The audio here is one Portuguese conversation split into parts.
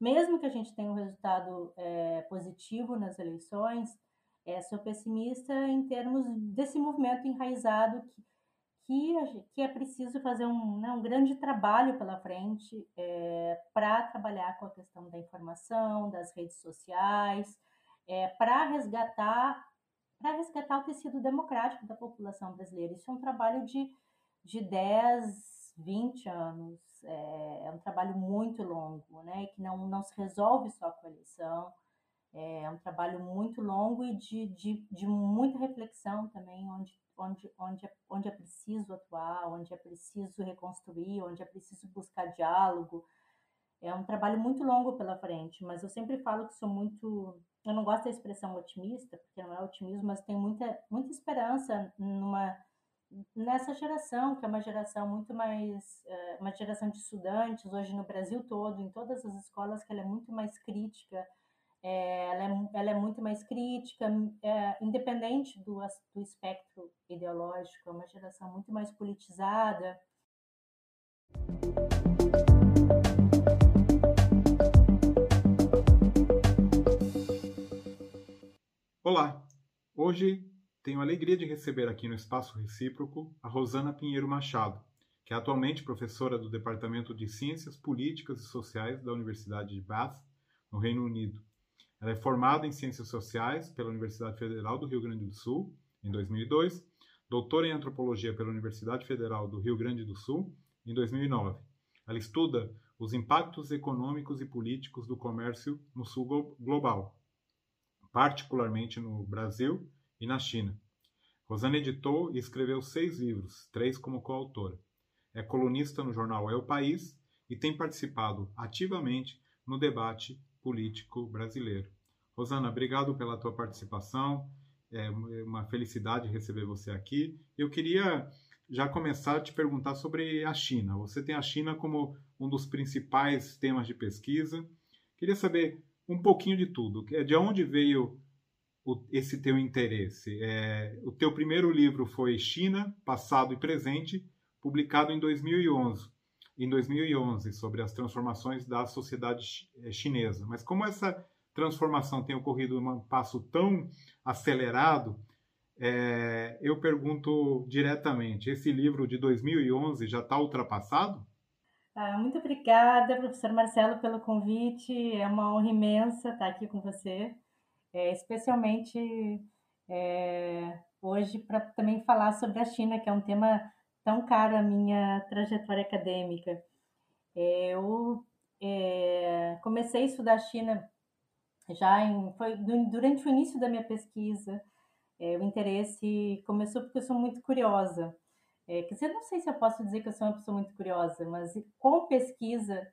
mesmo que a gente tenha um resultado é, positivo nas eleições, é, sou pessimista em termos desse movimento enraizado que, que, que é preciso fazer um, né, um grande trabalho pela frente é, para trabalhar com a questão da informação, das redes sociais, é, para resgatar para resgatar o tecido democrático da população brasileira. Isso é um trabalho de, de 10, 20 anos, é, é um trabalho muito longo, né, que não, não se resolve só com a eleição, é um trabalho muito longo e de, de, de muita reflexão também, onde, onde, onde, é, onde é preciso atuar, onde é preciso reconstruir, onde é preciso buscar diálogo. É um trabalho muito longo pela frente, mas eu sempre falo que sou muito. Eu não gosto da expressão otimista, porque não é otimismo, mas tenho muita, muita esperança numa nessa geração, que é uma geração muito mais, é, uma geração de estudantes, hoje no Brasil todo, em todas as escolas, que ela é muito mais crítica, é, ela, é, ela, é, muito mais crítica, é, independente do, do espectro ideológico, é uma geração muito mais politizada. Olá! Hoje tenho a alegria de receber aqui no Espaço Recíproco a Rosana Pinheiro Machado, que é atualmente professora do Departamento de Ciências Políticas e Sociais da Universidade de Bath, no Reino Unido. Ela é formada em Ciências Sociais pela Universidade Federal do Rio Grande do Sul, em 2002, doutora em Antropologia pela Universidade Federal do Rio Grande do Sul, em 2009. Ela estuda os impactos econômicos e políticos do comércio no sul global, particularmente no Brasil e na China. Rosana editou e escreveu seis livros, três como coautora. É colunista no jornal É o País e tem participado ativamente no debate político brasileiro. Rosana, obrigado pela tua participação. É uma felicidade receber você aqui. Eu queria já começar a te perguntar sobre a China. Você tem a China como um dos principais temas de pesquisa. Queria saber um pouquinho de tudo. De onde veio o, esse teu interesse? É, o teu primeiro livro foi China, Passado e Presente, publicado em 2011 em 2011 sobre as transformações da sociedade eh, chinesa. Mas como essa transformação tem ocorrido em um passo tão acelerado, é, eu pergunto diretamente: esse livro de 2011 já está ultrapassado? Ah, muito obrigada, professor Marcelo, pelo convite. É uma honra imensa estar aqui com você, é, especialmente é, hoje para também falar sobre a China, que é um tema tão caro à minha trajetória acadêmica. É, eu é, comecei a estudar China já em, foi durante o início da minha pesquisa. É, o interesse começou porque eu sou muito curiosa. É, quer dizer, não sei se eu posso dizer que eu sou uma pessoa muito curiosa, mas com pesquisa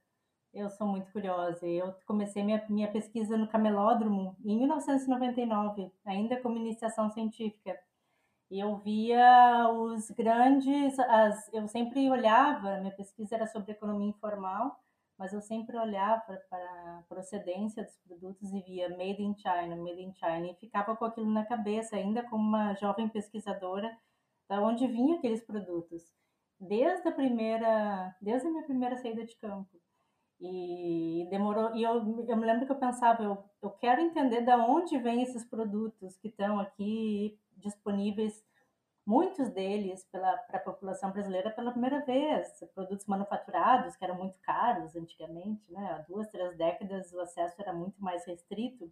eu sou muito curiosa. Eu comecei minha, minha pesquisa no Camelódromo em 1999, ainda como iniciação científica. E eu via os grandes, as, eu sempre olhava, minha pesquisa era sobre economia informal, mas eu sempre olhava para a procedência dos produtos e via made in China, made in China, e ficava com aquilo na cabeça, ainda como uma jovem pesquisadora, da onde vinham aqueles produtos, desde a primeira, desde a minha primeira saída de campo. E demorou, e eu, eu me lembro que eu pensava, eu, eu quero entender de onde vêm esses produtos que estão aqui disponíveis, muitos deles para a população brasileira pela primeira vez, produtos manufaturados que eram muito caros antigamente, né? há duas, três décadas o acesso era muito mais restrito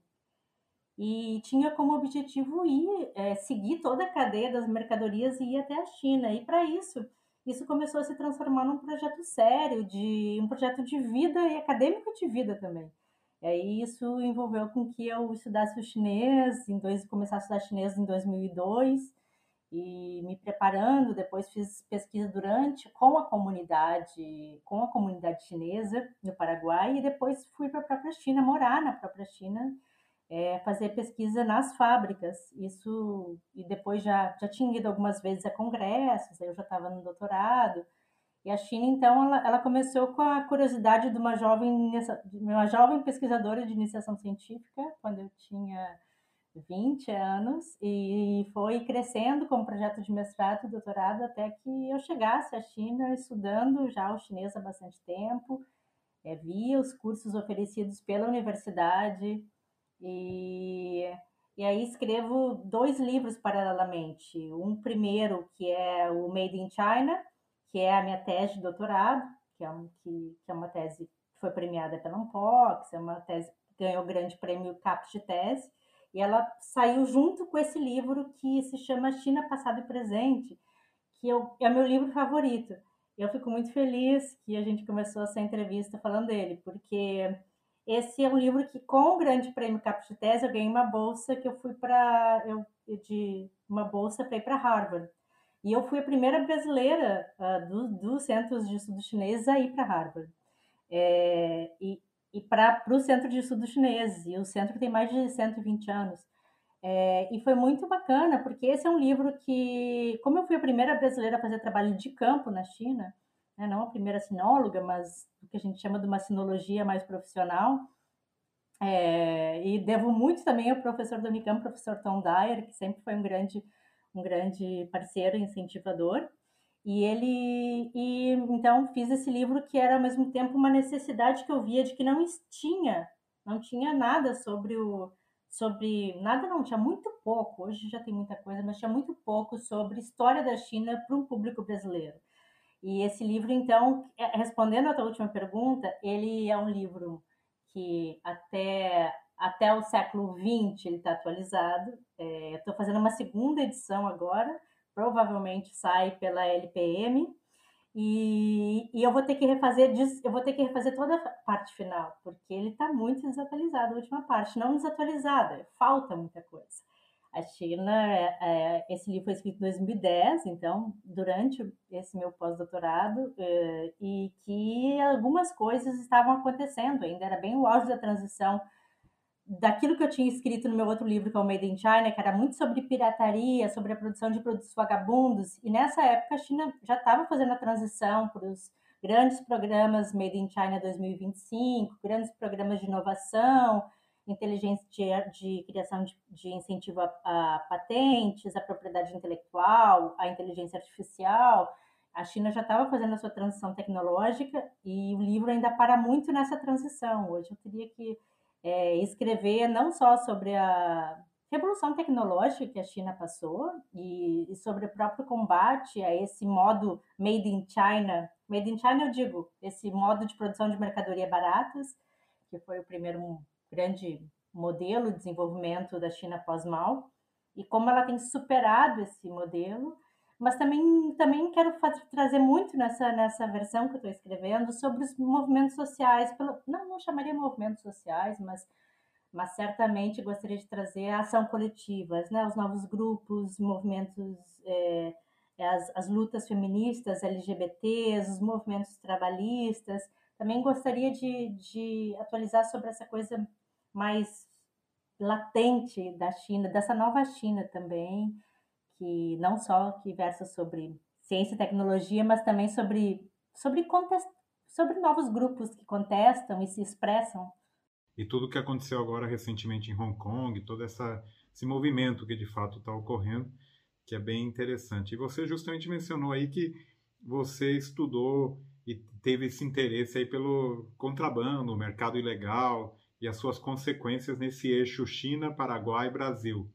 e tinha como objetivo ir é, seguir toda a cadeia das mercadorias e ir até a China. E para isso, isso começou a se transformar num projeto sério, de um projeto de vida e acadêmico de vida também. E aí isso envolveu com que eu estudasse o chinês, em dois, começasse a estudar chinês em 2002, e me preparando, depois fiz pesquisa durante com a comunidade, com a comunidade chinesa no Paraguai, e depois fui para a própria China, morar na própria China, é, fazer pesquisa nas fábricas. Isso, e depois já, já tinha ido algumas vezes a congressos, eu já estava no doutorado, e a China, então, ela, ela, começou com a curiosidade de uma jovem, uma jovem pesquisadora de iniciação científica, quando eu tinha 20 anos, e foi crescendo como projeto de mestrado e doutorado até que eu chegasse à China estudando já o chinês há bastante tempo, é, via os cursos oferecidos pela universidade e, e aí escrevo dois livros paralelamente. Um primeiro que é o Made in China, que é a minha tese de doutorado, que é, um, que, que é uma tese que foi premiada pela Unpox, é uma tese que ganhou o grande prêmio CAPES de tese, e ela saiu junto com esse livro que se chama China Passado e Presente, que eu, é o meu livro favorito. Eu fico muito feliz que a gente começou essa entrevista falando dele, porque esse é um livro que, com o Grande Prêmio Caput de Tese, eu ganhei uma bolsa que eu fui para eu de uma bolsa para ir para Harvard. E eu fui a primeira brasileira uh, dos do centros de estudo chinês a ir para Harvard. É, e e para o Centro de Estudo Chinês. E o centro tem mais de 120 anos. É, e foi muito bacana, porque esse é um livro que, como eu fui a primeira brasileira a fazer trabalho de campo na China, né, não a primeira sinóloga, mas o que a gente chama de uma sinologia mais profissional, é, e devo muito também ao professor do Unicamp, professor Tom Dyer, que sempre foi um grande, um grande parceiro incentivador. E ele e então fiz esse livro que era ao mesmo tempo uma necessidade que eu via de que não tinha, não tinha nada sobre o sobre nada não, tinha muito pouco. Hoje já tem muita coisa, mas tinha muito pouco sobre história da China para um público brasileiro. E esse livro, então, é, respondendo a tua última pergunta, ele é um livro que até até o século XX ele está atualizado. É, Estou fazendo uma segunda edição agora provavelmente sai pela LPM. E, e, eu vou ter que refazer eu vou ter que refazer toda a parte final, porque ele está muito desatualizado, a última parte, não desatualizada, falta muita coisa. A China, é, é, esse livro foi escrito em 2010, então, durante esse meu pós-doutorado, é, e que algumas coisas estavam acontecendo ainda, era bem o auge da transição daquilo que eu tinha escrito no meu outro livro, que é o Made in China, que era muito sobre pirataria, sobre a produção de produtos vagabundos, e nessa época a China já estava fazendo a transição para os grandes programas Made in China 2025, grandes programas de inovação, inteligência de, de criação de, de incentivo a, a, patentes, a propriedade intelectual, a inteligência artificial. A China já estava fazendo a sua transição tecnológica e o livro ainda para muito nessa transição. Hoje eu teria que é, escrever não só sobre a revolução tecnológica que a China passou e, e, sobre o próprio combate a esse modo made in China. Made in China, eu digo, esse modo de produção de mercadoria baratas, que foi o primeiro grande modelo de desenvolvimento da China pós-Mao, e como ela tem superado esse modelo mas também, também quero trazer muito nessa, nessa versão que eu estou escrevendo sobre os movimentos sociais, pelo, não, não chamaria movimentos sociais, mas, mas certamente gostaria de trazer a ação coletivas, né? os novos grupos, movimentos, é, as, as lutas feministas, LGBTs, os movimentos trabalhistas. Também gostaria de, de atualizar sobre essa coisa mais latente da China, dessa nova China também, que não só que versa sobre ciência e tecnologia, mas também sobre sobre contest, sobre novos grupos que contestam e se expressam. E tudo o que aconteceu agora recentemente em Hong Kong, todo essa, esse movimento que de fato está ocorrendo, que é bem interessante. E você justamente mencionou aí que você estudou e teve esse interesse aí pelo contrabando, mercado ilegal e as suas consequências nesse eixo China, Paraguai, Brasil.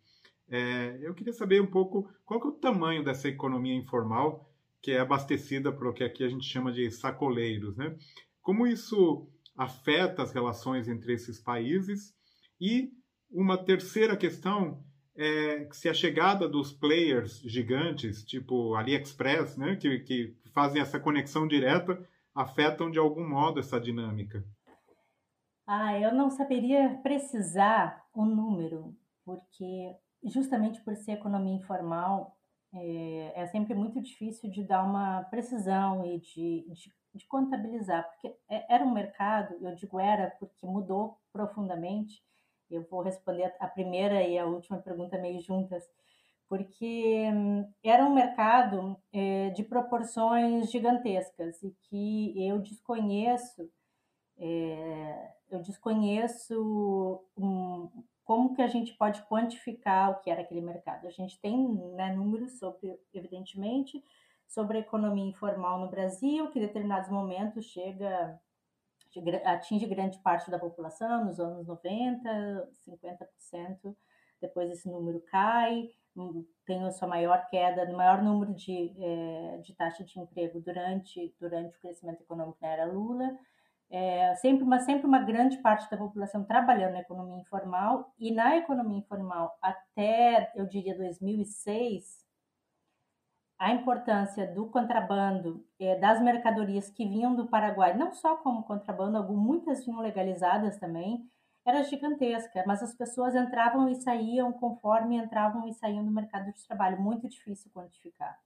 É, eu queria saber um pouco qual é o tamanho dessa economia informal que é abastecida por o que aqui a gente chama de sacoleiros, né? Como isso afeta as relações entre esses países? E uma terceira questão é se a chegada dos players gigantes, tipo AliExpress, né, que, que fazem essa conexão direta, afetam de algum modo essa dinâmica. Ah, eu não saberia precisar o número, porque justamente por ser economia informal, é, é, sempre muito difícil de dar uma precisão e de, de, de, contabilizar, porque é, era um mercado, eu digo era porque mudou profundamente. Eu vou responder a primeira e a última pergunta meio juntas, porque hum, era um mercado é, de proporções gigantescas e que eu desconheço, é, eu desconheço um, como que a gente pode quantificar o que era aquele mercado? A gente tem né, números sobre, evidentemente, sobre a economia informal no Brasil, que em determinados momentos chega, atinge grande parte da população nos anos 90, 50%, depois esse número cai, tem a sua maior queda, no maior número de, é, de taxa de emprego durante, durante o crescimento econômico na era Lula, é, sempre, uma, sempre uma grande parte da população trabalhando na economia informal, e na economia informal até, eu diria, 2006, a importância do contrabando, é, das mercadorias que vinham do Paraguai, não só como contrabando, algumas, muitas vinham legalizadas também, era gigantesca, mas as pessoas entravam e saíam conforme entravam e saíam do mercado de trabalho, muito difícil quantificar.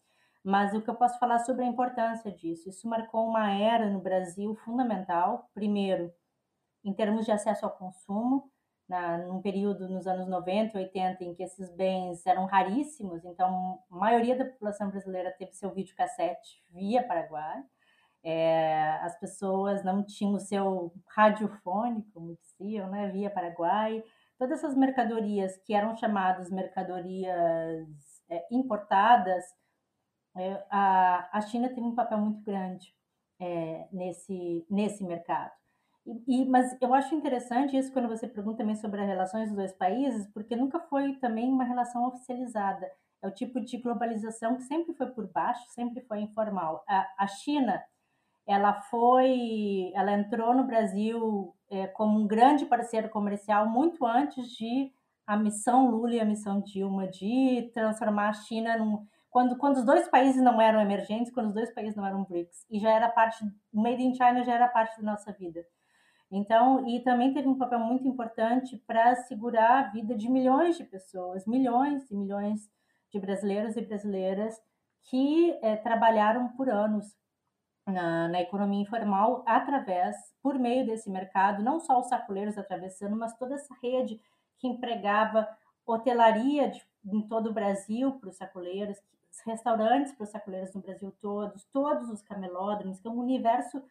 Mas o que eu posso falar sobre a importância disso? Isso marcou uma era no Brasil fundamental. Primeiro, em termos de acesso ao consumo, na, num período nos anos 90 e 80 em que esses bens eram raríssimos, então a maioria da população brasileira teve seu videocassete via Paraguai. É, as pessoas não tinham o seu radiofone, como diziam, né, via Paraguai. Todas essas mercadorias que eram chamadas mercadorias é, importadas é, a, a China tem um papel muito grande é, nesse, nesse mercado. E, e, mas eu acho interessante isso quando você pergunta também sobre as relações dos dois países, porque nunca foi também uma relação oficializada. É o tipo de globalização que sempre foi por baixo, sempre foi informal. A, a China, ela foi, ela entrou no Brasil é, como um grande parceiro comercial muito antes de a missão Lula e a missão Dilma de transformar a China num quando, quando os dois países não eram emergentes, quando os dois países não eram BRICS, e já era parte, o Made in China já era parte da nossa vida. Então, e também teve um papel muito importante para segurar a vida de milhões de pessoas, milhões e milhões de brasileiros e brasileiras que é, trabalharam por anos na, na, economia informal através, por meio desse mercado, não só os sacoleiros atravessando, mas toda essa rede que empregava hotelaria de, em todo o Brasil para os sacoleiros, restaurantes para os sacoleiros no Brasil todos, todos os camelódromos, que é um universo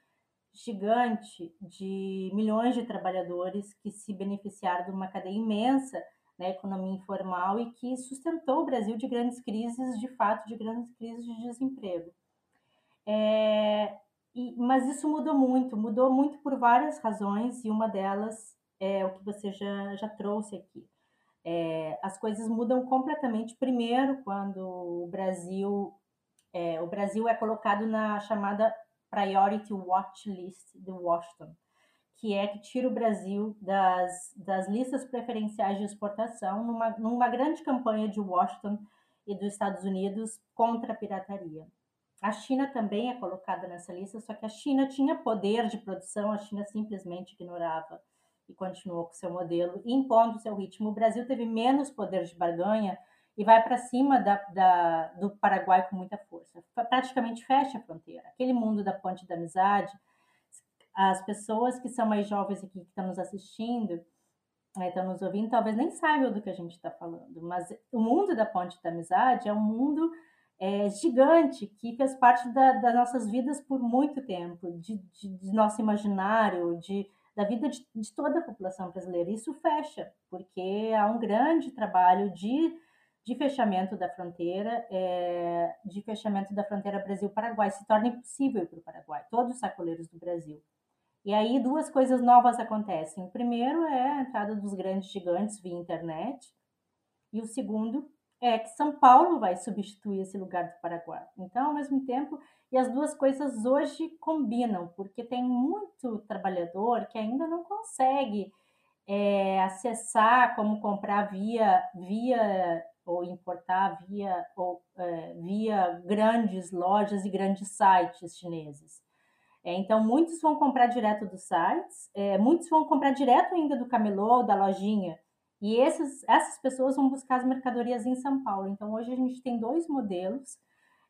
gigante de milhões de trabalhadores que se beneficiaram de uma cadeia imensa na economia informal e que sustentou o Brasil de grandes crises, de fato, de grandes crises de desemprego. É, e, mas isso mudou muito, mudou muito por várias razões e uma delas é o que você já, já trouxe aqui. É, as coisas mudam completamente primeiro quando o Brasil é, o Brasil é colocado na chamada Priority Watch List do Washington, que é que tira o Brasil das, das listas preferenciais de exportação numa, numa grande campanha de Washington e dos Estados Unidos contra a pirataria. A China também é colocada nessa lista, só que a China tinha poder de produção, a China simplesmente ignorava continuou com seu modelo, impondo seu ritmo. O Brasil teve menos poder de barganha e vai para cima da, da, do Paraguai com muita força. Praticamente fecha a fronteira. Aquele mundo da ponte da amizade, as pessoas que são mais jovens aqui que estão nos assistindo, né, estão nos ouvindo, talvez nem saibam do que a gente está falando, mas o mundo da ponte da amizade é um mundo é, gigante que fez parte da, das nossas vidas por muito tempo, de, de, de nosso imaginário, de da vida de, de toda a população brasileira. Isso fecha, porque há um grande trabalho de de fechamento da fronteira, é, de fechamento da fronteira Brasil-Paraguai, se torna impossível para o Paraguai, todos os sacoleiros do Brasil. E aí duas coisas novas acontecem. O primeiro é a entrada dos grandes gigantes via internet, e o segundo é que São Paulo vai substituir esse lugar do Paraguai. Então, ao mesmo tempo, e as duas coisas hoje combinam, porque tem muito trabalhador que ainda não consegue é, acessar como comprar via, via ou importar via, ou, é, via grandes lojas e grandes sites chineses. É, então, muitos vão comprar direto dos sites, é, muitos vão comprar direto ainda do camelô, da lojinha, e esses, essas pessoas vão buscar as mercadorias em São Paulo. Então, hoje a gente tem dois modelos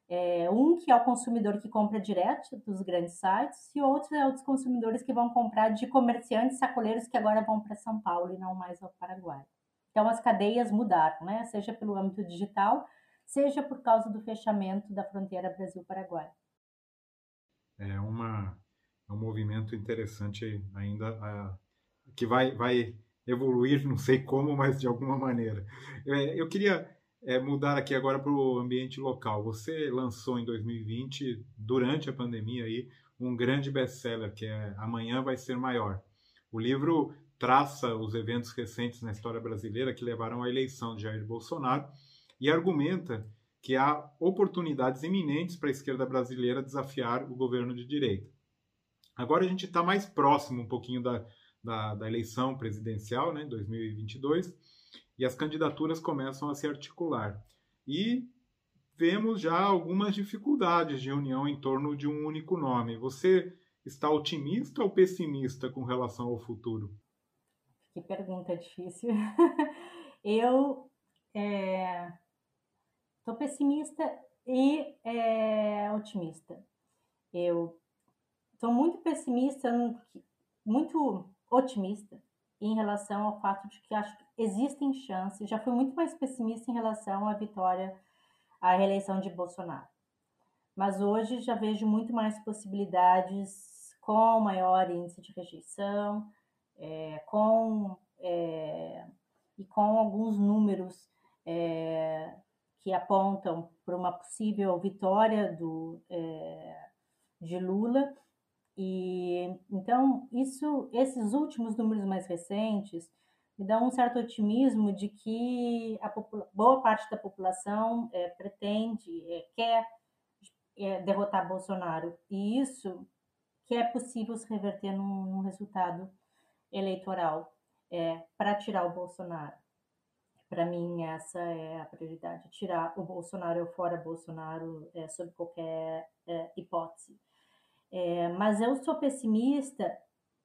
é, um que é o consumidor que compra direto dos grandes sites e outro é os consumidores que vão comprar de comerciantes sacoleiros que agora vão para São Paulo e não mais ao Paraguai. Então as cadeias mudaram, né? Seja pelo âmbito digital, seja por causa do fechamento da fronteira Brasil-Paraguai. É uma é um movimento interessante ainda a, que vai vai evoluir, não sei como, mas de alguma maneira. É, eu queria é, mudar aqui agora para o ambiente local. Você lançou em 2020, durante a pandemia, aí, um grande best-seller, que é Amanhã Vai Ser Maior. O livro traça os eventos recentes na história brasileira que levaram à eleição de Jair Bolsonaro e argumenta que há oportunidades iminentes para a esquerda brasileira desafiar o governo de direita. Agora a gente está mais próximo um pouquinho da, da, da, eleição presidencial, né, 2022, e as candidaturas começam a se articular. E vemos já algumas dificuldades de união em torno de um único nome. Você está otimista ou pessimista com relação ao futuro? Que pergunta difícil. Eu estou é, pessimista e é, otimista. Eu estou muito pessimista, muito otimista em relação ao fato de que acho que existem chances. Já fui muito mais pessimista em relação à vitória a reeleição de Bolsonaro. Mas hoje já vejo muito mais possibilidades com maior índice de rejeição, é, com é, e com alguns números é, que apontam para uma possível vitória do, é, de Lula. E então isso, esses últimos números mais recentes me dá um certo otimismo de que a boa parte da população é, pretende, é, quer é, derrotar Bolsonaro. E isso que é possível se reverter num, num resultado eleitoral é, para tirar o Bolsonaro. Para mim, essa é a prioridade: tirar o Bolsonaro fora Bolsonaro é, sob qualquer é, hipótese. É, mas eu sou pessimista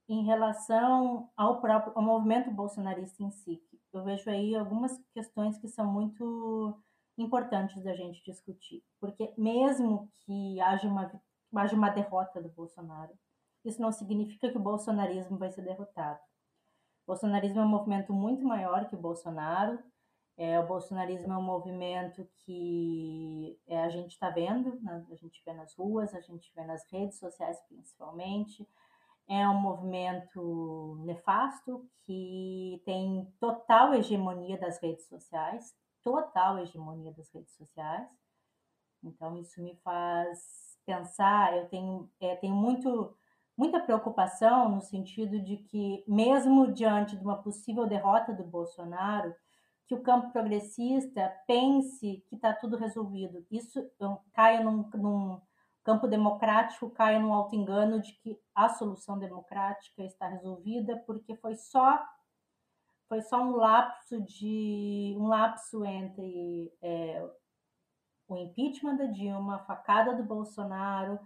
em relação ao próprio ao movimento bolsonarista em si. Eu vejo aí algumas questões que são muito importantes da gente discutir, porque mesmo que haja uma haja uma derrota do Bolsonaro, isso não significa que o bolsonarismo vai ser derrotado. O bolsonarismo é um movimento muito maior que o Bolsonaro. É, o bolsonarismo é um movimento que é, a gente está vendo, né? a gente vê nas ruas, a gente vê nas redes sociais principalmente é um movimento nefasto que tem total hegemonia das redes sociais, total hegemonia das redes sociais. Então isso me faz pensar, eu tenho, é, tenho muito, muita preocupação no sentido de que mesmo diante de uma possível derrota do Bolsonaro, que o campo progressista pense que está tudo resolvido. Isso cai num, num campo democrático caia no alto engano de que a solução democrática está resolvida porque foi só foi só um lapso de um lapso entre é, o impeachment da Dilma, a facada do Bolsonaro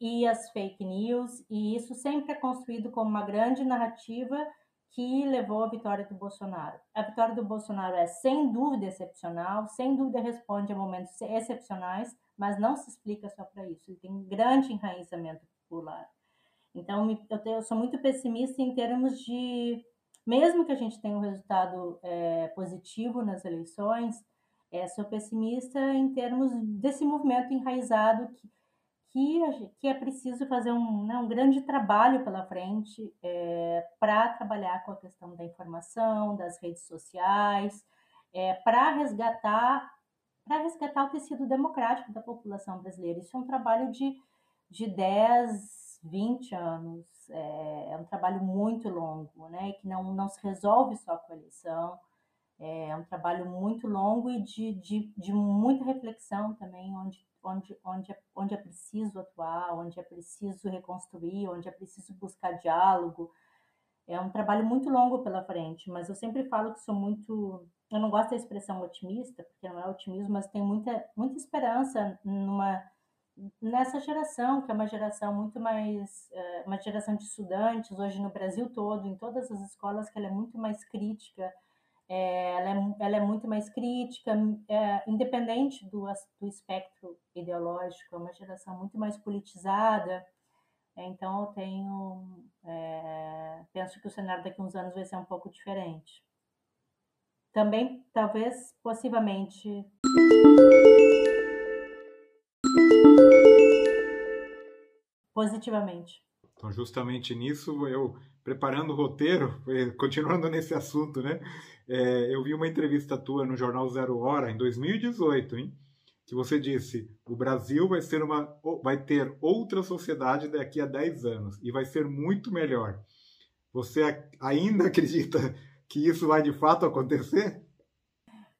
e as fake news, e isso sempre é construído como uma grande narrativa que levou à vitória do Bolsonaro. A vitória do Bolsonaro é sem dúvida excepcional, sem dúvida responde a momentos excepcionais, mas não se explica só para isso. Ele tem um grande enraizamento popular. Então, eu, tenho, eu, sou muito pessimista em termos de, mesmo que a gente tenha um resultado é, positivo nas eleições, é, sou pessimista em termos desse movimento enraizado que, que, que é preciso fazer um, né, um grande trabalho pela frente é, para trabalhar com a questão da informação, das redes sociais, é, para resgatar para resgatar o tecido democrático da população brasileira. Isso é um trabalho de, de 10, 20 anos, é, é um trabalho muito longo, né, que não, não se resolve só com a eleição, é um trabalho muito longo e de, de, de muita reflexão também, onde, onde, onde, é, onde é preciso atuar, onde é preciso reconstruir, onde é preciso buscar diálogo. É um trabalho muito longo pela frente, mas eu sempre falo que sou muito eu não gosto da expressão otimista, porque não é otimismo, mas tenho muita, muita esperança numa nessa geração, que é uma geração muito mais, eh, uma geração de estudantes, hoje no Brasil todo, em todas as escolas, que ela é muito mais crítica, é, ela, é, ela é muito mais crítica, é, independente do, do espectro ideológico, é uma geração muito mais politizada, então eu tenho, é, penso que o cenário daqui a uns anos vai ser um pouco diferente também, talvez, possivelmente. Positivamente. Então, justamente nisso, eu preparando o roteiro, continuando nesse assunto, né? É, eu vi uma entrevista tua no jornal Zero Hora em 2018, hein? que você disse, o Brasil vai ser uma vai ter outra sociedade daqui a 10 anos e vai ser muito melhor. Você ainda acredita que isso vai de fato acontecer?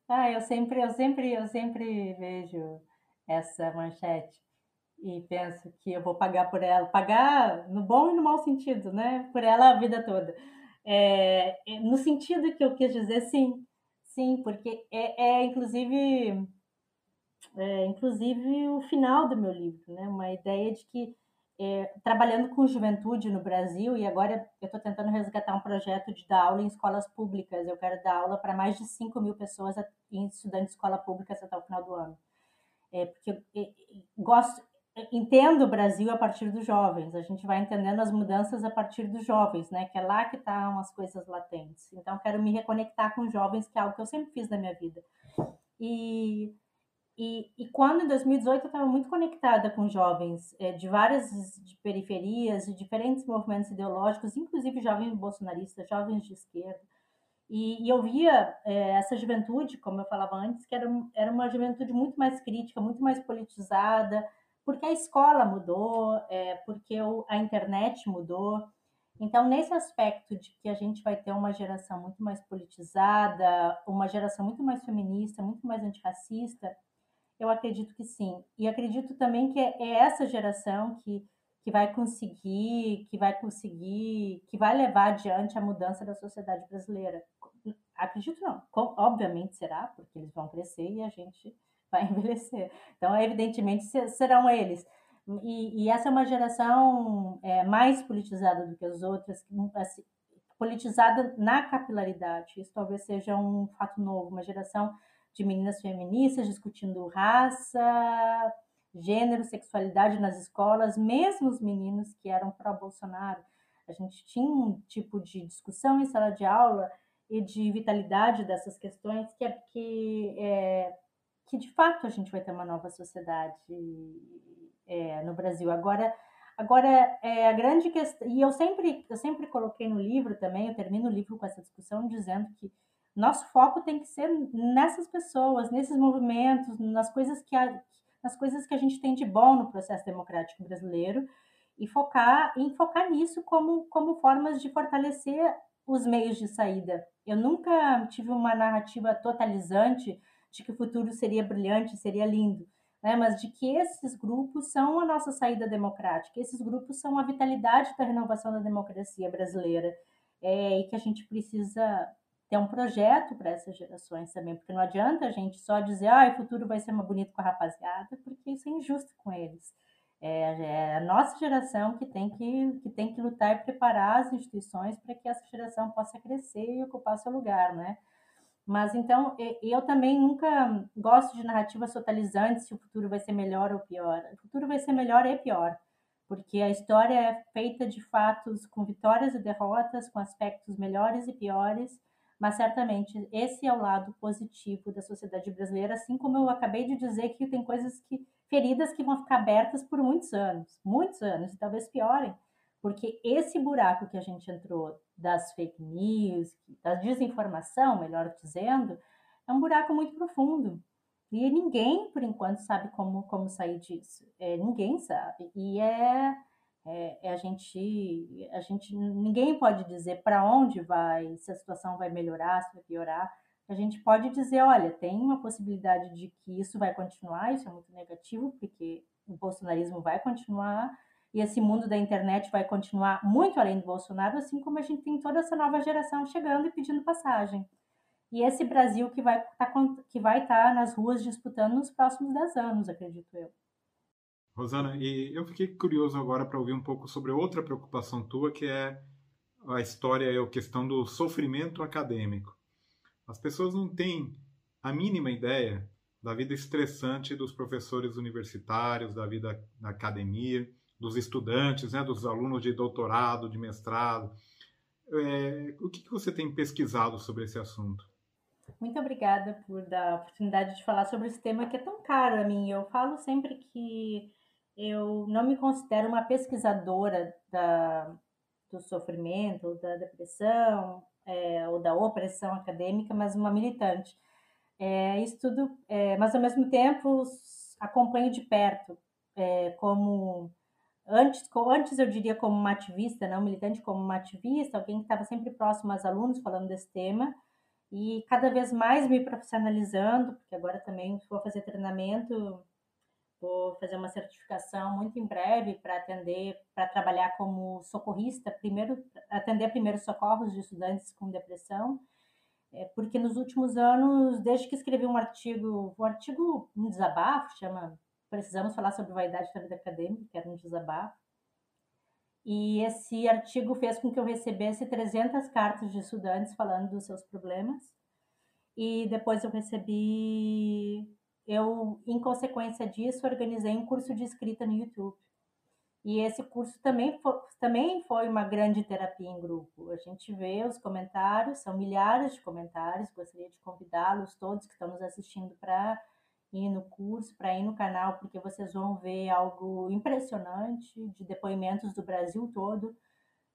Ah, eu sempre, eu sempre, eu sempre vejo essa manchete e penso que eu vou pagar por ela, pagar no bom e no mau sentido, né? Por ela a vida toda. É, é no sentido que eu quis dizer, sim, sim, porque é, é inclusive é, inclusive o final do meu livro, né? Uma ideia de que é, trabalhando com juventude no Brasil e agora eu estou tentando resgatar um projeto de dar aula em escolas públicas. Eu quero dar aula para mais de 5 mil pessoas em estudantes de escola pública até o final do ano. É, porque gosto, entendo o Brasil a partir dos jovens. A gente vai entendendo as mudanças a partir dos jovens, né? Que é lá que estão tá as coisas latentes. Então, quero me reconectar com jovens, que é algo que eu sempre fiz na minha vida. E e, e quando em 2018 eu estava muito conectada com jovens é, de várias de periferias, de diferentes movimentos ideológicos, inclusive jovens bolsonaristas, jovens de esquerda, e, e eu via é, essa juventude, como eu falava antes, que era, era uma juventude muito mais crítica, muito mais politizada, porque a escola mudou, é, porque o, a internet mudou. Então, nesse aspecto de que a gente vai ter uma geração muito mais politizada, uma geração muito mais feminista, muito mais antirracista, eu acredito que sim. E acredito também que é, é essa geração que, que vai conseguir, que vai conseguir, que vai levar adiante a mudança da sociedade brasileira. Acredito não. Obviamente será, porque eles vão crescer e a gente vai envelhecer. Então, evidentemente, serão eles. E, e essa é uma geração é, mais politizada do que as outras, assim, politizada na capilaridade. Isso talvez seja um fato novo, uma geração de meninas feministas discutindo raça, gênero, sexualidade nas escolas, mesmo os meninos que eram pró-Bolsonaro. A gente tinha um tipo de discussão em sala de aula e de vitalidade dessas questões que, é, que, é, que de fato a gente vai ter uma nova sociedade é, no Brasil. Agora, agora é a grande questão, e eu sempre, eu sempre coloquei no livro também, eu termino o livro com essa discussão dizendo que nosso foco tem que ser nessas pessoas, nesses movimentos, nas coisas que a, nas coisas que a gente tem de bom no processo democrático brasileiro e focar em focar nisso como como formas de fortalecer os meios de saída. Eu nunca tive uma narrativa totalizante de que o futuro seria brilhante, seria lindo, né? mas de que esses grupos são a nossa saída democrática, esses grupos são a vitalidade da renovação da democracia brasileira é, e que a gente precisa ter um projeto para essas gerações também, porque não adianta a gente só dizer, ah, o futuro vai ser mais bonito com a rapaziada, porque isso é injusto com eles. É, é, a nossa geração que tem que, que tem que lutar e preparar as instituições para que essa geração possa crescer e ocupar seu lugar, né? Mas então, eu também nunca gosto de narrativas totalizantes se o futuro vai ser melhor ou pior. O futuro vai ser melhor e pior, porque a história é feita de fatos com vitórias e derrotas, com aspectos melhores e piores, mas certamente esse é o lado positivo da sociedade brasileira, assim como eu acabei de dizer que tem coisas que feridas que vão ficar abertas por muitos anos, muitos anos e talvez piorem, porque esse buraco que a gente entrou das fake news, da desinformação, melhor dizendo, é um buraco muito profundo. E ninguém, por enquanto, sabe como, como sair disso. É, ninguém sabe. E é é, é, a gente, a gente, ninguém pode dizer para onde vai, se a situação vai melhorar, se vai piorar. A gente pode dizer, olha, tem uma possibilidade de que isso vai continuar, isso é muito negativo, porque o bolsonarismo vai continuar e esse mundo da internet vai continuar muito além do Bolsonaro, assim como a gente tem toda essa nova geração chegando e pedindo passagem. E esse Brasil que vai tá, que vai estar tá nas ruas disputando nos próximos 10 anos, acredito eu. Rosana, e eu fiquei curioso agora para ouvir um pouco sobre outra preocupação tua, que é a história e a questão do sofrimento acadêmico. As pessoas não têm a mínima ideia da vida estressante dos professores universitários, da vida na academia, dos estudantes, né, dos alunos de doutorado, de mestrado. É, o que, que você tem pesquisado sobre esse assunto? Muito obrigada por dar a oportunidade de falar sobre esse tema que é tão caro a mim. Eu falo sempre que eu não me considero uma pesquisadora da, do sofrimento, da depressão é, ou da opressão acadêmica, mas uma militante. É, estudo, é, mas ao mesmo tempo acompanho de perto, é, como antes, antes eu diria como uma ativista, não militante, como uma ativista, alguém que estava sempre próximo aos alunos falando desse tema, e cada vez mais me profissionalizando, porque agora também vou fazer treinamento, vou fazer uma certificação muito em breve para atender, para trabalhar como socorrista, primeiro atender primeiros socorros de estudantes com depressão, é, porque nos últimos anos, desde que escrevi um artigo, um artigo, um desabafo, chama Precisamos Falar sobre Vaidade da Vida Acadêmica, que era um desabafo, e esse artigo fez com que eu recebesse 300 cartas de estudantes falando dos seus problemas. E depois eu recebi, eu, em consequência disso, organizei um curso de escrita no YouTube. E esse curso também foi, também foi uma grande terapia em grupo. A gente vê os comentários, são milhares de comentários. Gostaria de convidá-los todos que estão nos assistindo para ir no curso, para ir no canal, porque vocês vão ver algo impressionante de depoimentos do Brasil todo,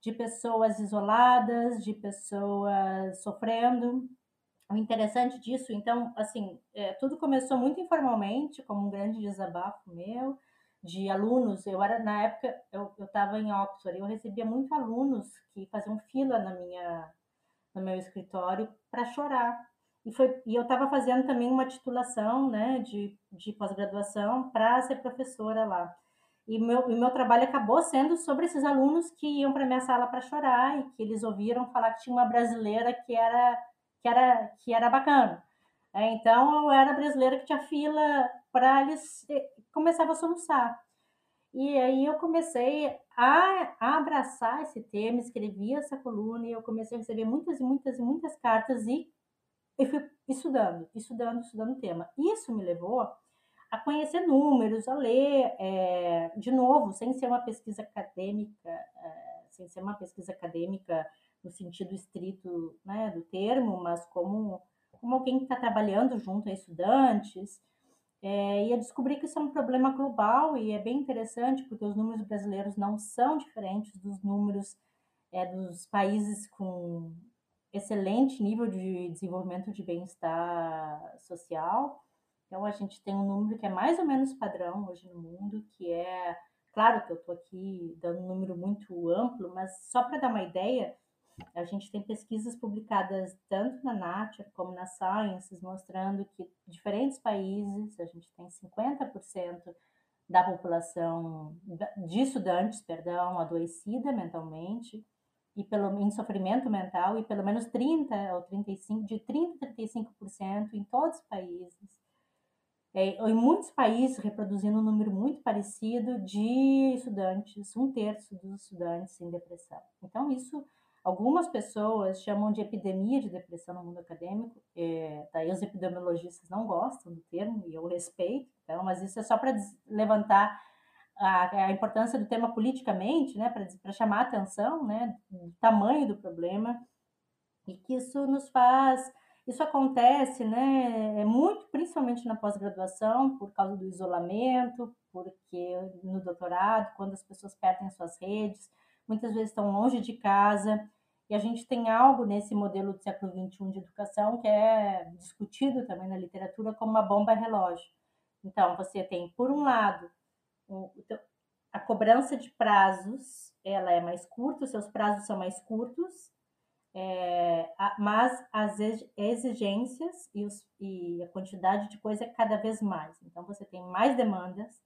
de pessoas isoladas, de pessoas sofrendo. O interessante disso, então, assim, é, tudo começou muito informalmente, como um grande desabafo meu, de alunos. Eu era, na época, eu estava em Oxford, eu recebia muito alunos que faziam fila na minha, no meu escritório para chorar, e, foi, e eu estava fazendo também uma titulação né, de, de pós-graduação para ser professora lá. E meu, o meu trabalho acabou sendo sobre esses alunos que iam para minha sala para chorar e que eles ouviram falar que tinha uma brasileira que era, que era, que era bacana. É, então, eu era brasileira que tinha fila para eles começavam a soluçar. E aí eu comecei a, a, abraçar esse tema, escrevi essa coluna e eu comecei a receber muitas e muitas e muitas cartas e eu fui estudando, estudando, estudando o tema. Isso me levou a conhecer números, a ler, é, de novo, sem ser uma pesquisa acadêmica, é, sem ser uma pesquisa acadêmica no sentido estrito né, do termo, mas como, como alguém que está trabalhando junto a estudantes, é, e a descobrir que isso é um problema global e é bem interessante porque os números brasileiros não são diferentes dos números é, dos países com excelente nível de desenvolvimento de bem-estar social. Então, a gente tem um número que é mais ou menos padrão hoje no mundo, que é. Claro que eu estou aqui dando um número muito amplo, mas só para dar uma ideia, a gente tem pesquisas publicadas tanto na Nature como na Sciences, mostrando que diferentes países, a gente tem 50% da população de estudantes, perdão, adoecida mentalmente, e pelo em sofrimento mental e pelo menos 30 ou 35 de 30 a 35% em todos os países. É, em muitos países reproduzindo um número muito parecido de estudantes, um terço dos estudantes em depressão. Então isso algumas pessoas chamam de epidemia de depressão no mundo acadêmico. É, daí os epidemiologistas não gostam do termo e eu respeito. Então, mas isso é só para levantar a, a, importância do tema politicamente, né, para chamar a atenção, né, do tamanho do problema, e que isso nos faz, isso acontece, né, é muito, principalmente na pós-graduação, por causa do isolamento, porque no doutorado, quando as pessoas perdem suas redes, muitas vezes estão longe de casa, e a gente tem algo nesse modelo do século XXI de educação que é discutido também na literatura como uma bomba relógio. Então, você tem, por um lado, então, a cobrança de prazos ela é mais curta, os seus prazos são mais curtos, é, mas as exigências e, os, e, a quantidade de coisa é cada vez mais. Então, você tem mais demandas,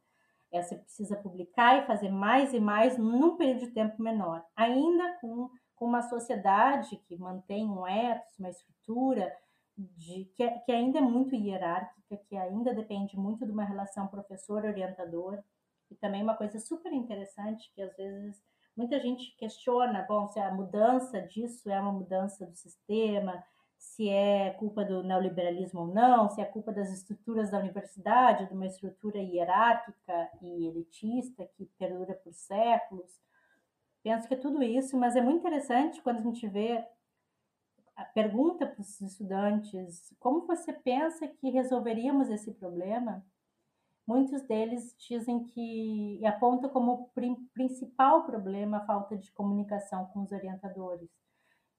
é, você precisa publicar e fazer mais e mais num período de tempo menor, ainda com, com uma sociedade que mantém um ethos, uma estrutura de, que, que ainda é muito hierárquica, que ainda depende muito de uma relação professor-orientador, e também uma coisa super interessante que às vezes muita gente questiona, bom, se a mudança disso é uma mudança do sistema, se é culpa do neoliberalismo ou não, se é culpa das estruturas da universidade, de uma estrutura hierárquica e elitista que perdura por séculos. Penso que é tudo isso, mas é muito interessante quando a gente vê a pergunta para os estudantes como você pensa que resolveríamos esse problema Muitos deles dizem que e apontam como principal problema a falta de comunicação com os orientadores.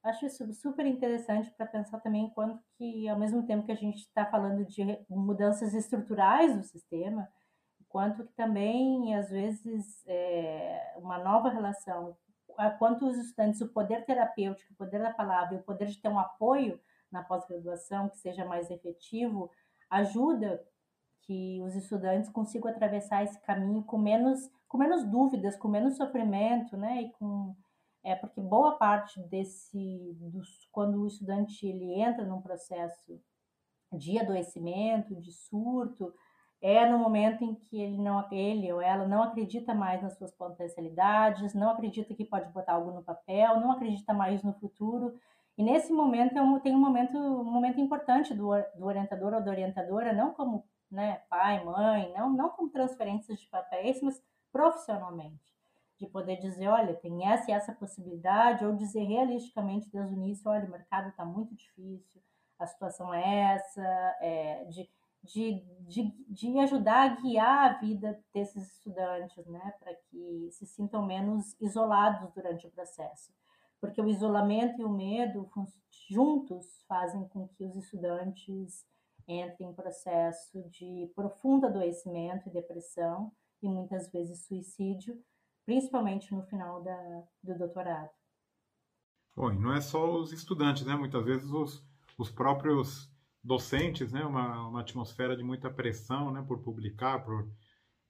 acho isso super interessante para pensar também quanto que, ao mesmo tempo que a gente está falando de mudanças estruturais do sistema, quanto que também, às vezes, é, uma nova relação, quanto os estudantes, o poder terapêutico, o poder da palavra o poder de ter um apoio na pós-graduação que seja mais efetivo, ajuda que os estudantes consigam atravessar esse caminho com menos, com menos dúvidas, com menos sofrimento, né? E com é porque boa parte desse dos, quando o estudante ele entra num processo de adoecimento, de surto, é no momento em que ele não ele ou ela não acredita mais nas suas potencialidades, não acredita que pode botar algo no papel, não acredita mais no futuro. E nesse momento é tem um momento um momento importante do, do orientador ou da orientadora, não como né, pai, mãe, não não como transferências de papéis, mas profissionalmente de poder dizer, olha, tem essa e essa possibilidade, ou dizer realisticamente desde o início, olha, o mercado está muito difícil, a situação é essa, é, de, de, de, de ajudar a guiar a vida desses estudantes, né, para que se sintam menos isolados durante o processo. Porque o isolamento e o medo juntos fazem com que os estudantes entrem em processo de profundo adoecimento e depressão, e muitas vezes suicídio, principalmente no final da, do doutorado. Bom, e não é só os estudantes, né? Muitas vezes os, os próprios docentes, né? Uma, uma atmosfera de muita pressão, né? Por publicar, por,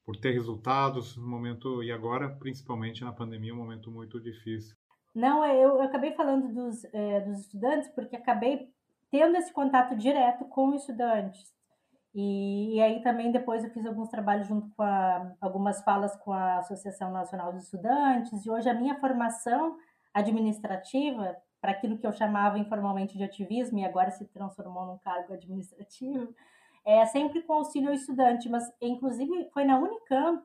por ter resultados no momento e agora, principalmente na pandemia, um momento muito difícil. Não, é, eu, eu acabei falando dos, é, dos estudantes porque acabei tendo esse contato direto com estudantes. E, e, aí também depois eu fiz alguns trabalhos junto com a, algumas falas com a Associação Nacional dos Estudantes, e hoje a minha formação administrativa, para aquilo que eu chamava informalmente de ativismo, e agora se transformou num cargo administrativo, é sempre com auxílio ao estudante, mas inclusive foi na Unicamp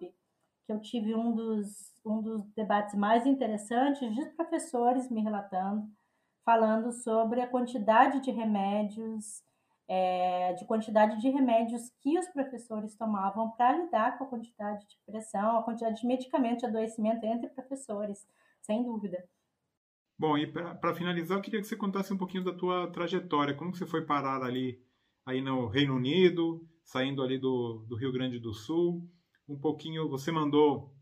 que eu tive um dos, um dos debates mais interessantes de professores me relatando, falando sobre a quantidade de remédios é, de quantidade de remédios que os professores tomavam para lidar com a quantidade de pressão, a quantidade de medicamentos de adoecimento entre professores, sem dúvida. Bom, e para finalizar, eu queria que você contasse um pouquinho da tua trajetória, como você foi parar ali aí no Reino Unido, saindo ali do, do Rio Grande do Sul, um pouquinho, você mandou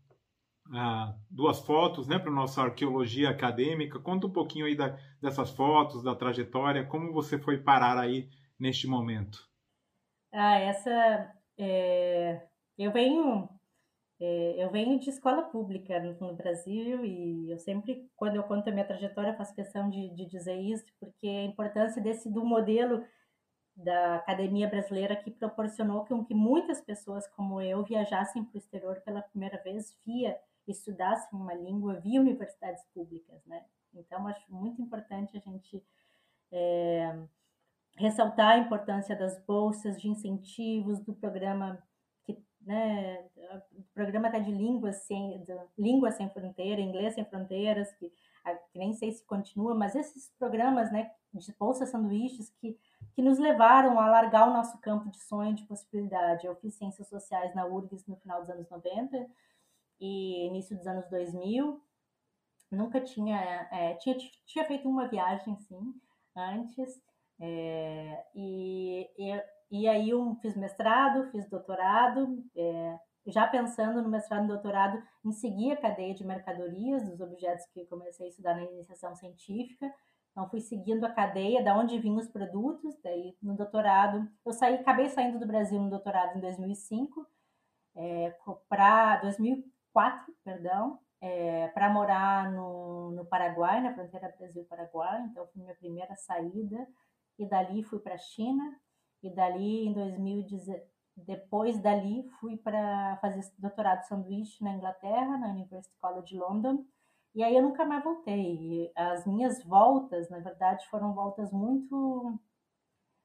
ah, duas fotos né, para nossa arqueologia acadêmica, conta um pouquinho aí da, dessas fotos, da trajetória, como você foi parar aí neste momento? Ah, essa é, eu venho é, eu venho de escola pública no, no, Brasil e eu sempre quando eu conto a minha trajetória faço questão de, de dizer isso porque a importância desse do modelo da academia brasileira que proporcionou com que muitas pessoas como eu viajassem para o exterior pela primeira vez via estudassem uma língua via universidades públicas, né? Então acho muito importante a gente é, ressaltar a importância das bolsas de incentivos do programa que né, o programa está de línguas sem língua sem fronteira, inglês sem fronteiras, que, que, nem sei se continua, mas esses programas, né, de bolsas sanduíches que que nos levaram a alargar o nosso campo de sonho, de possibilidade. Eu fiz ciências sociais na URGS no final dos anos 90 e início dos anos 2000. Nunca tinha, é, tinha, tinha feito uma viagem, sim, antes, é, e, e, e, aí eu fiz mestrado, fiz doutorado, é, já pensando no mestrado e doutorado em seguir a cadeia de mercadorias dos objetos que comecei a estudar na iniciação científica. Então fui seguindo a cadeia da onde vinham os produtos, daí no doutorado, eu saí, acabei saindo do Brasil no doutorado em 2005 é, para 2004, perdão, é, para morar no, no Paraguai, na fronteira Brasil-Paraguai. Então foi minha primeira saída e dali fui para a China, e dali em 2010, depois dali fui para fazer doutorado sanduíche na Inglaterra, na University College London, e aí eu nunca mais voltei. As minhas voltas, na verdade, foram voltas muito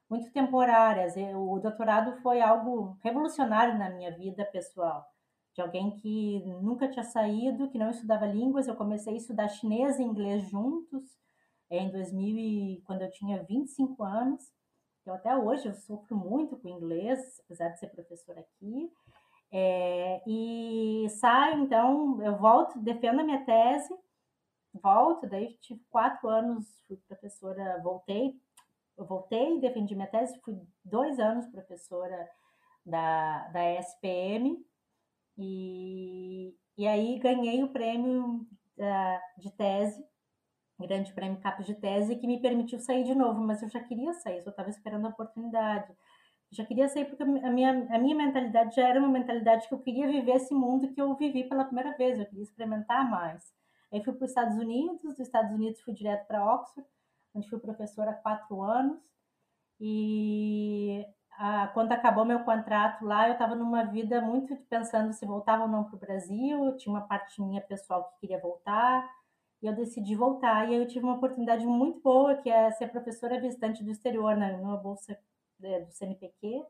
muito temporárias. O doutorado foi algo revolucionário na minha vida pessoal. De alguém que nunca tinha saído, que não estudava línguas, eu comecei a estudar chinês e inglês juntos é, em 2000, quando eu tinha 25 anos. Então, até hoje eu sofro muito com inglês, apesar de ser professora aqui. É, e saio, então, eu volto, defendo a minha tese, volto, daí tive quatro anos, fui professora, voltei, eu voltei, defendi minha tese, fui dois anos professora da, da SPM, e, e aí ganhei o prêmio uh, de tese, grande prêmio CAPES de tese, que me permitiu sair de novo, mas eu já queria sair, só estava esperando a oportunidade. já queria sair porque a minha, a minha mentalidade já era uma mentalidade que eu queria viver esse mundo que eu vivi pela primeira vez, eu queria experimentar mais. Aí fui para os Estados Unidos, dos Estados Unidos fui direto para Oxford, onde fui professora há quatro anos. E a, quando acabou meu contrato lá, eu estava numa vida muito pensando se voltava ou não para o Brasil. Tinha uma parte minha pessoal que queria voltar e eu decidi voltar. E aí eu tive uma oportunidade muito boa, que é ser professora visitante do exterior, né, bolsa é, do CNPq,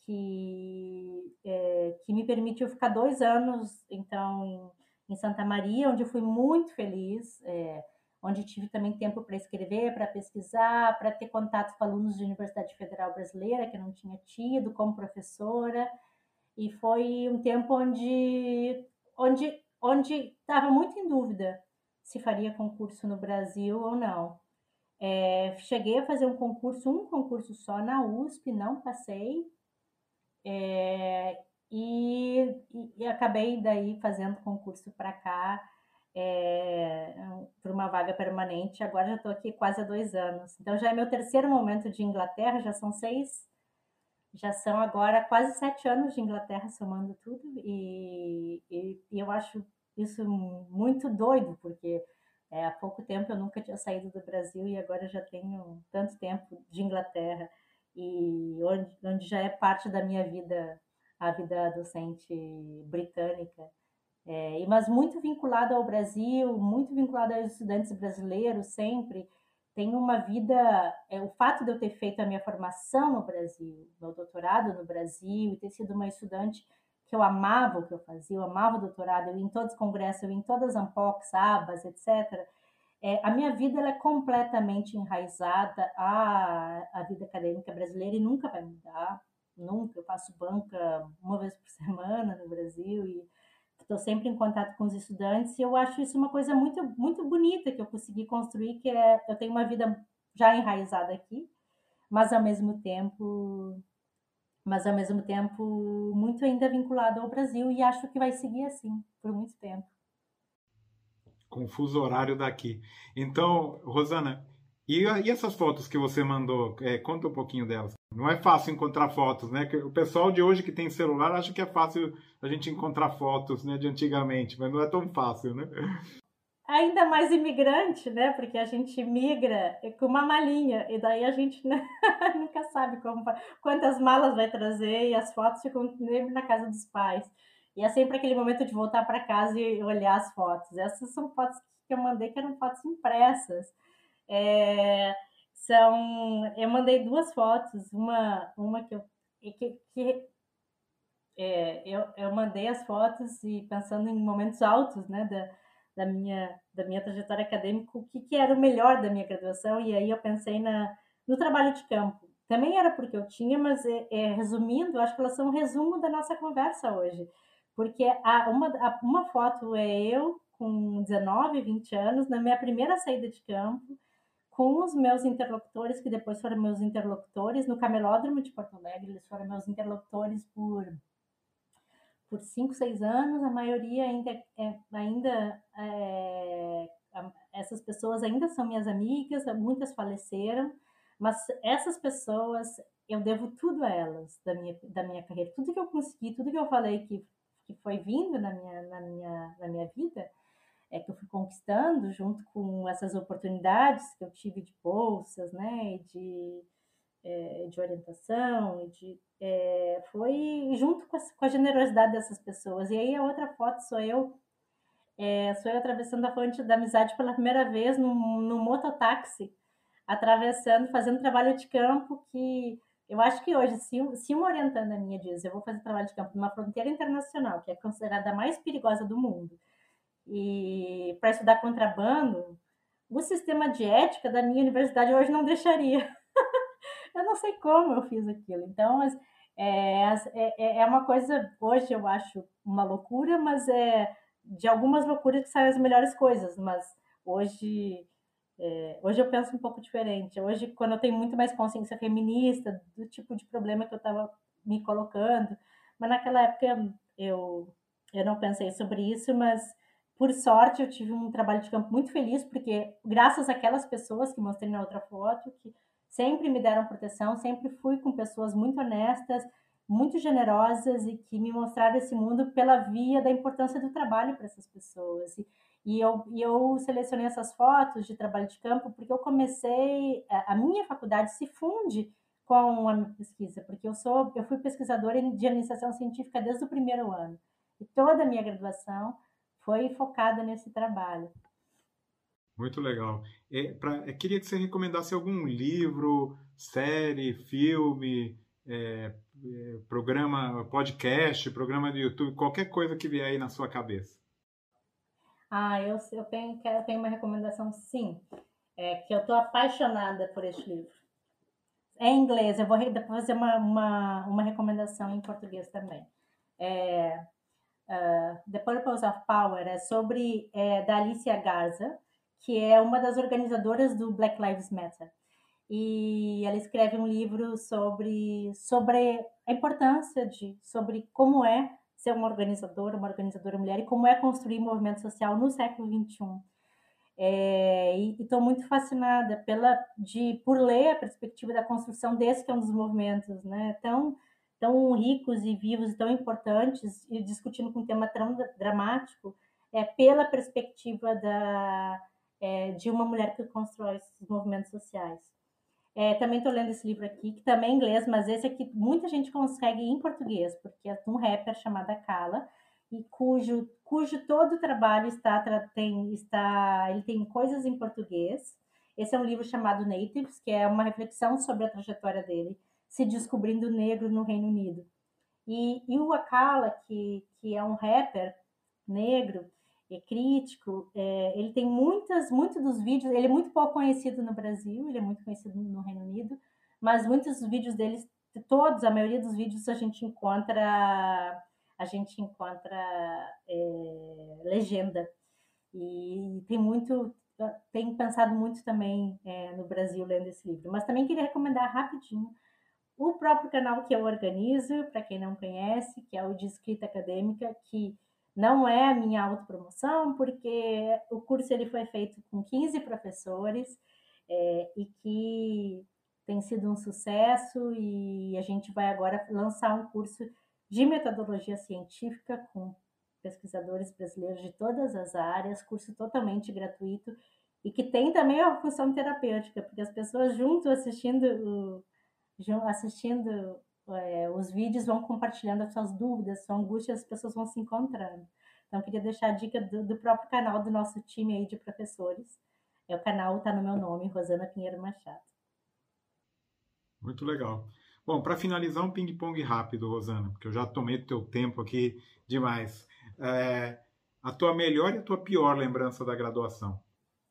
que, é, que me permitiu ficar dois anos, então, em, em, Santa Maria, onde eu fui muito feliz. É, onde tive também tempo para escrever, para pesquisar, para ter contato com alunos de Universidade Federal Brasileira, que eu não tinha tido como professora. E foi um tempo onde onde onde estava muito em dúvida se faria concurso no Brasil ou não. É, cheguei a fazer um concurso, um concurso só na USP, não passei. É, e, e, acabei daí fazendo concurso para cá é, uma vaga permanente. Agora já estou aqui quase há dois anos. Então já é meu terceiro momento de Inglaterra, já são seis, já são agora quase sete anos de Inglaterra somando tudo. E, e, e eu acho isso muito doido, porque é, há pouco tempo eu nunca tinha saído do Brasil e agora já tenho tanto tempo de Inglaterra e onde, onde já é parte da minha vida a vida docente britânica. É, mas muito vinculado ao Brasil, muito vinculado aos estudantes brasileiros sempre. Tem uma vida. É, o fato de eu ter feito a minha formação no Brasil, meu doutorado no Brasil, e ter sido uma estudante que eu amava o que eu fazia, eu amava o doutorado, eu ia em todos os congressos, eu ia em todas as AMPOCs, ABAs, etc. É, a minha vida ela é completamente enraizada à, à vida acadêmica brasileira e nunca vai mudar, nunca. Eu faço banca uma vez por semana no Brasil e estou sempre em contato com os estudantes e eu acho isso uma coisa muito muito bonita que eu consegui construir que é eu tenho uma vida já enraizada aqui mas ao mesmo tempo mas ao mesmo tempo muito ainda vinculado ao Brasil e acho que vai seguir assim por muito tempo. Confuso horário daqui. Então Rosana e, e essas fotos que você mandou é, conta um pouquinho delas não é fácil encontrar fotos, né? O pessoal de hoje que tem celular acha que é fácil a gente encontrar fotos, né, de antigamente, mas não é tão fácil, né? Ainda mais imigrante, né? Porque a gente migra com uma malinha e daí a gente né? nunca sabe como, quantas malas vai trazer e as fotos ficam sempre na casa dos pais. E é sempre aquele momento de voltar para casa e olhar as fotos. Essas são fotos que eu mandei que eram fotos impressas. É são eu mandei duas fotos uma uma que eu que, que é, eu, eu mandei as fotos e pensando em momentos altos né da, da minha da minha trajetória acadêmica o que, que era o melhor da minha graduação e aí eu pensei na no trabalho de campo. Também era porque eu tinha mas é, é, resumindo acho que elas são um resumo da nossa conversa hoje porque a, uma, a, uma foto é eu com 19, 20 anos, na minha primeira saída de campo, com os meus interlocutores, que depois foram meus interlocutores no Camelódromo de Porto Alegre, eles foram meus interlocutores por por cinco, seis anos, a maioria ainda, é, ainda é, essas pessoas ainda são minhas amigas, muitas faleceram, mas essas pessoas eu devo tudo a elas da minha, da minha carreira, tudo que eu consegui, tudo que eu falei que, que foi vindo na minha, na minha, na minha vida, é, que eu fui conquistando junto com essas oportunidades que eu tive de bolsas, né, de, é, de orientação, de, é, foi junto com a, com a, generosidade dessas pessoas. E aí a outra foto sou eu, é, sou eu atravessando a fonte da amizade pela primeira vez no, no mototáxi, atravessando, fazendo trabalho de campo que eu acho que hoje, se, se uma orientanda minha diz, eu vou fazer trabalho de campo numa fronteira internacional, que é considerada a mais perigosa do mundo, e para estudar contrabando, o sistema de ética da minha universidade hoje não deixaria. eu não sei como eu fiz aquilo. Então, é, é, é uma coisa, hoje eu acho uma loucura, mas é de algumas loucuras que saem as melhores coisas. Mas Hoje, é, hoje eu penso um pouco diferente. Hoje, quando eu tenho muito mais consciência feminista do tipo de problema que eu estava me colocando, mas naquela época eu, eu não pensei sobre isso, mas por sorte eu tive um trabalho de campo muito feliz, porque graças àquelas pessoas que mostrei na outra foto, que sempre me deram proteção, sempre fui com pessoas muito honestas, muito generosas e que me mostraram esse mundo pela via da importância do trabalho para essas pessoas. E, e eu, e eu selecionei essas fotos de trabalho de campo porque eu comecei, a, a minha faculdade se funde com a minha pesquisa, porque eu sou, eu fui pesquisadora de iniciação científica desde o primeiro ano. E toda a minha graduação foi focada nesse trabalho. Muito legal. É, pra, eu queria que você recomendasse algum livro, série, filme, é, é, programa, podcast, programa do YouTube, qualquer coisa que vier aí na sua cabeça. Ah, eu, eu tenho, eu tenho uma recomendação, sim. É que eu estou apaixonada por este livro. É em inglês, eu vou fazer uma, uma, uma recomendação em português também. É, uh, The Purpose of Power é sobre é, da Alicia Garza, que é uma das organizadoras do Black Lives Matter e ela escreve um livro sobre, sobre a importância de, sobre como é ser uma organizadora, uma organizadora mulher e como é construir movimento social no século XXI. É, e estou muito fascinada pela, de, por ler a perspectiva da construção desse que é um dos movimentos né, tão, tão ricos e vivos e tão importantes, e discutindo com um tema tão dramático, é, pela perspectiva da, é, de uma mulher que constrói esses movimentos sociais. É, também estou lendo esse livro aqui, que também é inglês, mas esse aqui muita gente consegue em português, porque é de um rapper chamado Kala, e cujo, cujo todo o trabalho está, tem, está, ele tem coisas em português. Esse é um livro chamado Natives, que é uma reflexão sobre a trajetória dele, se descobrindo negro no Reino Unido. E, e o Akala, que, que é um rapper negro, é crítico, é, ele tem muitas, muitos dos vídeos, ele é muito pouco conhecido no Brasil, ele é muito conhecido no Reino Unido, mas muitos dos vídeos deles, todos, a maioria dos vídeos a gente encontra, a gente encontra é, legenda e tem muito, tenho pensado muito também é, no Brasil lendo esse livro, mas também queria recomendar rapidinho o próprio canal que eu organizo, para quem não conhece, que é o de escrita acadêmica, que não é a minha autopromoção, porque o curso ele foi feito com 15 professores é, e que tem sido um sucesso e a gente vai agora lançar um curso de metodologia científica com pesquisadores brasileiros de todas as áreas, curso totalmente gratuito e que tem também uma função terapêutica, porque as pessoas junto assistindo assistindo é, os vídeos vão compartilhando as suas dúvidas, suas angústias, as pessoas vão se encontrando. Então, queria deixar a dica do, do, próprio canal do nosso time aí de professores. É, o canal está no meu nome, Rosana Pinheiro Machado. Muito legal. Bom, para finalizar, um ping-pong rápido, Rosana, porque eu já tomei teu tempo aqui demais. É, a tua melhor e a tua pior lembrança da graduação?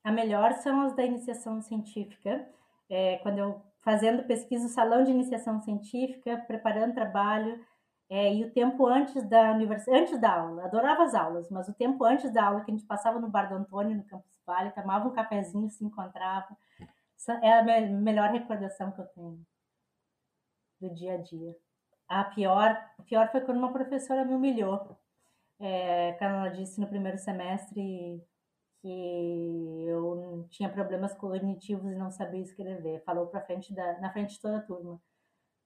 A melhor são as da iniciação científica. É, quando eu fazendo pesquisa no salão de iniciação científica, preparando trabalho, é, e o tempo antes da universidade, antes da aula, adorava as aulas, mas o tempo antes da aula que a gente passava no Bar do Antônio, no Campus Vale, tomava um cafezinho, se encontrava, é a melhor recordação que eu tenho do dia a dia. A pior, a pior foi quando uma professora me humilhou. É, ela disse no primeiro semestre que eu tinha problemas cognitivos e não sabia escrever. Falou para frente da, na frente de toda a turma,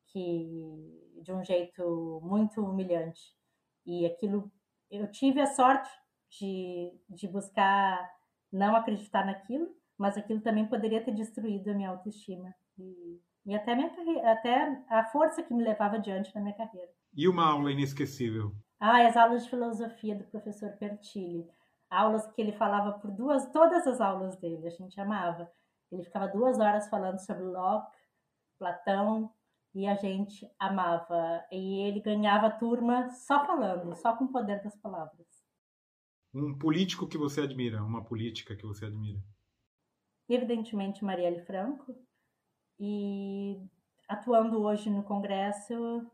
que de um jeito muito humilhante. E aquilo, eu tive a sorte de, de buscar não acreditar naquilo, mas aquilo também poderia ter destruído a minha autoestima e, e até, minha carreira, até a força que me levava adiante na minha carreira. E uma aula inesquecível? Ah, as aulas de filosofia do professor Pertilli aulas que ele falava por duas, todas as aulas dele, a gente amava. Ele ficava duas horas falando sobre Locke, Platão, e a gente amava. E ele ganhava a turma só falando, só com o poder das palavras. Um político que você admira, uma política que você admira? Evidentemente, Marielle Franco. E atuando hoje no Congresso,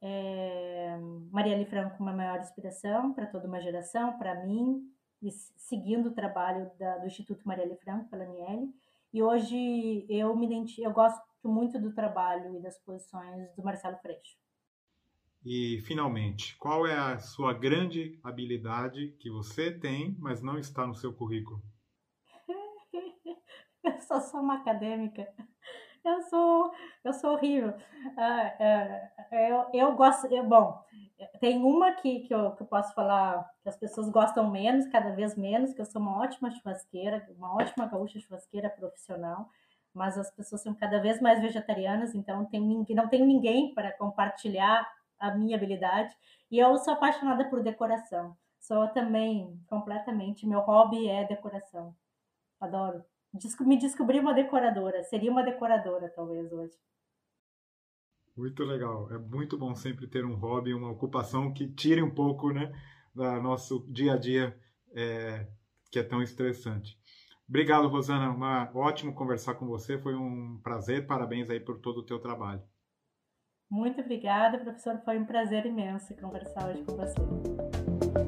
é... Marielle Franco, uma maior inspiração para toda uma geração, para mim, e seguindo o trabalho da, do Instituto Marielle Franco, pela Aniele. E hoje eu me eu gosto muito do trabalho e das posições do Marcelo Freixo. E, finalmente, qual é a sua grande habilidade que você tem, mas não está no seu currículo? eu só sou uma acadêmica. Eu sou, eu sou horrível. Ah, é, eu, eu gosto. Eu, bom, tem uma que, que, eu, que eu posso falar que as pessoas gostam menos, cada vez menos, que eu sou uma ótima churrasqueira, uma ótima gaúcha churrasqueira profissional, mas as pessoas são cada vez mais vegetarianas, então tem, não tem ninguém para compartilhar a minha habilidade. E eu sou apaixonada por decoração. Sou também completamente. Meu hobby é decoração. Adoro. Me descobri uma decoradora. Seria uma decoradora, talvez, hoje. Muito legal. É muito bom sempre ter um hobby, uma ocupação que tire um pouco né, do nosso dia a dia, é, que é tão estressante. Obrigado, Rosana. Uma, ótimo conversar com você. Foi um prazer. Parabéns aí por todo o teu trabalho. Muito obrigada, professor. Foi um prazer imenso conversar hoje com você.